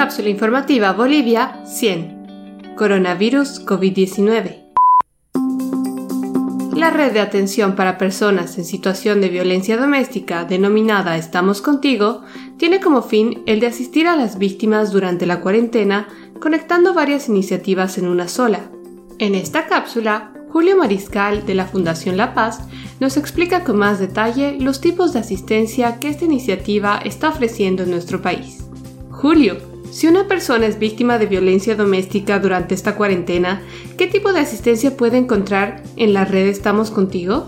Cápsula informativa Bolivia 100. Coronavirus COVID-19. La red de atención para personas en situación de violencia doméstica, denominada Estamos contigo, tiene como fin el de asistir a las víctimas durante la cuarentena, conectando varias iniciativas en una sola. En esta cápsula, Julio Mariscal de la Fundación La Paz nos explica con más detalle los tipos de asistencia que esta iniciativa está ofreciendo en nuestro país. Julio, si una persona es víctima de violencia doméstica durante esta cuarentena, ¿qué tipo de asistencia puede encontrar en la red Estamos contigo?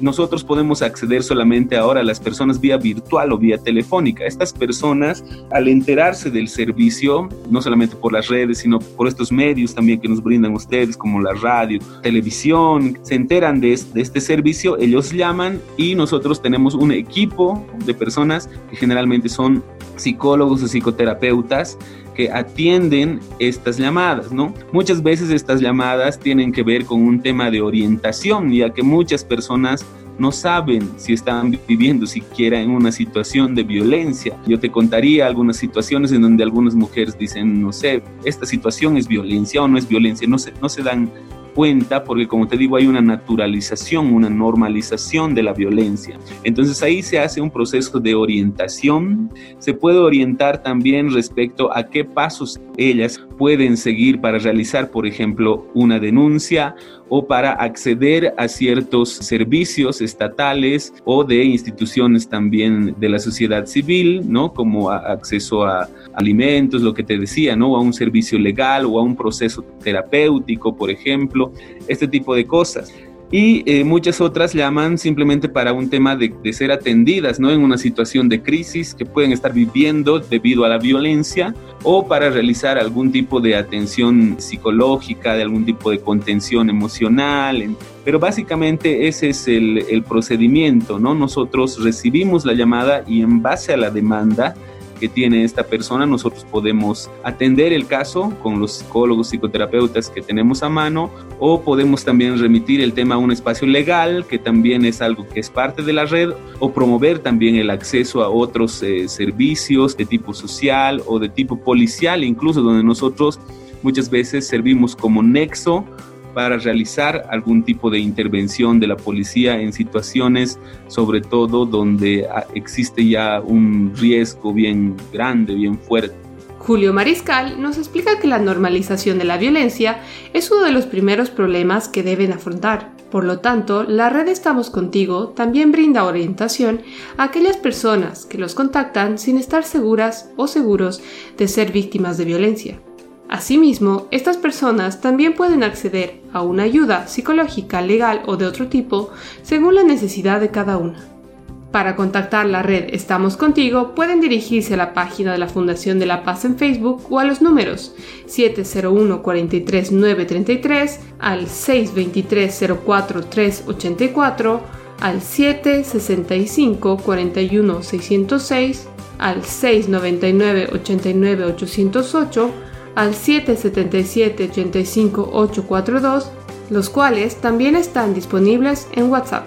nosotros podemos acceder solamente ahora a las personas vía virtual o vía telefónica. Estas personas, al enterarse del servicio, no solamente por las redes, sino por estos medios también que nos brindan ustedes, como la radio, televisión, se enteran de, de este servicio, ellos llaman y nosotros tenemos un equipo de personas que generalmente son psicólogos o psicoterapeutas que atienden estas llamadas, ¿no? Muchas veces estas llamadas tienen que ver con un tema de orientación, ya que muchas personas no saben si están viviendo siquiera en una situación de violencia. Yo te contaría algunas situaciones en donde algunas mujeres dicen, no sé, esta situación es violencia o no es violencia, no se, no se dan cuenta porque como te digo hay una naturalización, una normalización de la violencia. Entonces ahí se hace un proceso de orientación, se puede orientar también respecto a qué pasos ellas pueden seguir para realizar, por ejemplo, una denuncia o para acceder a ciertos servicios estatales o de instituciones también de la sociedad civil, ¿no? Como acceso a alimentos, lo que te decía, ¿no? A un servicio legal o a un proceso terapéutico, por ejemplo, este tipo de cosas y eh, muchas otras llaman simplemente para un tema de, ser atendidas, ¿no? En una situación de crisis que pueden estar viviendo debido a la violencia o para realizar algún tipo de atención psicológica, de algún tipo de contención emocional. Pero básicamente ese es el, el procedimiento, ¿no? Nosotros recibimos la llamada y en base a la demanda, que tiene esta persona, nosotros podemos atender el caso con los psicólogos, psicoterapeutas que tenemos a mano o podemos también remitir el tema a un espacio legal, que también es algo que es parte de la red, o promover también el acceso a otros eh, servicios de tipo social o de tipo policial, incluso donde nosotros muchas veces servimos como nexo para realizar algún tipo de intervención de la policía en situaciones, sobre todo donde ah, existe ya un riesgo bien grande, bien fuerte. Julio Mariscal nos explica que la normalización de la violencia es uno de los primeros problemas que deben afrontar. Por lo tanto, la red Estamos Contigo también brinda orientación a aquellas personas que los contactan sin estar seguras o seguros de ser víctimas de violencia. Asimismo, estas personas también pueden acceder a una ayuda psicológica, legal o de otro tipo según la necesidad de cada una. Para contactar la red Estamos Contigo pueden dirigirse a la página de la Fundación de la Paz en Facebook o a los números 701 43 933 al 623 04 384 al 765 41 606 al 699 89 808 al 777-85-842, los cuales también están disponibles en WhatsApp.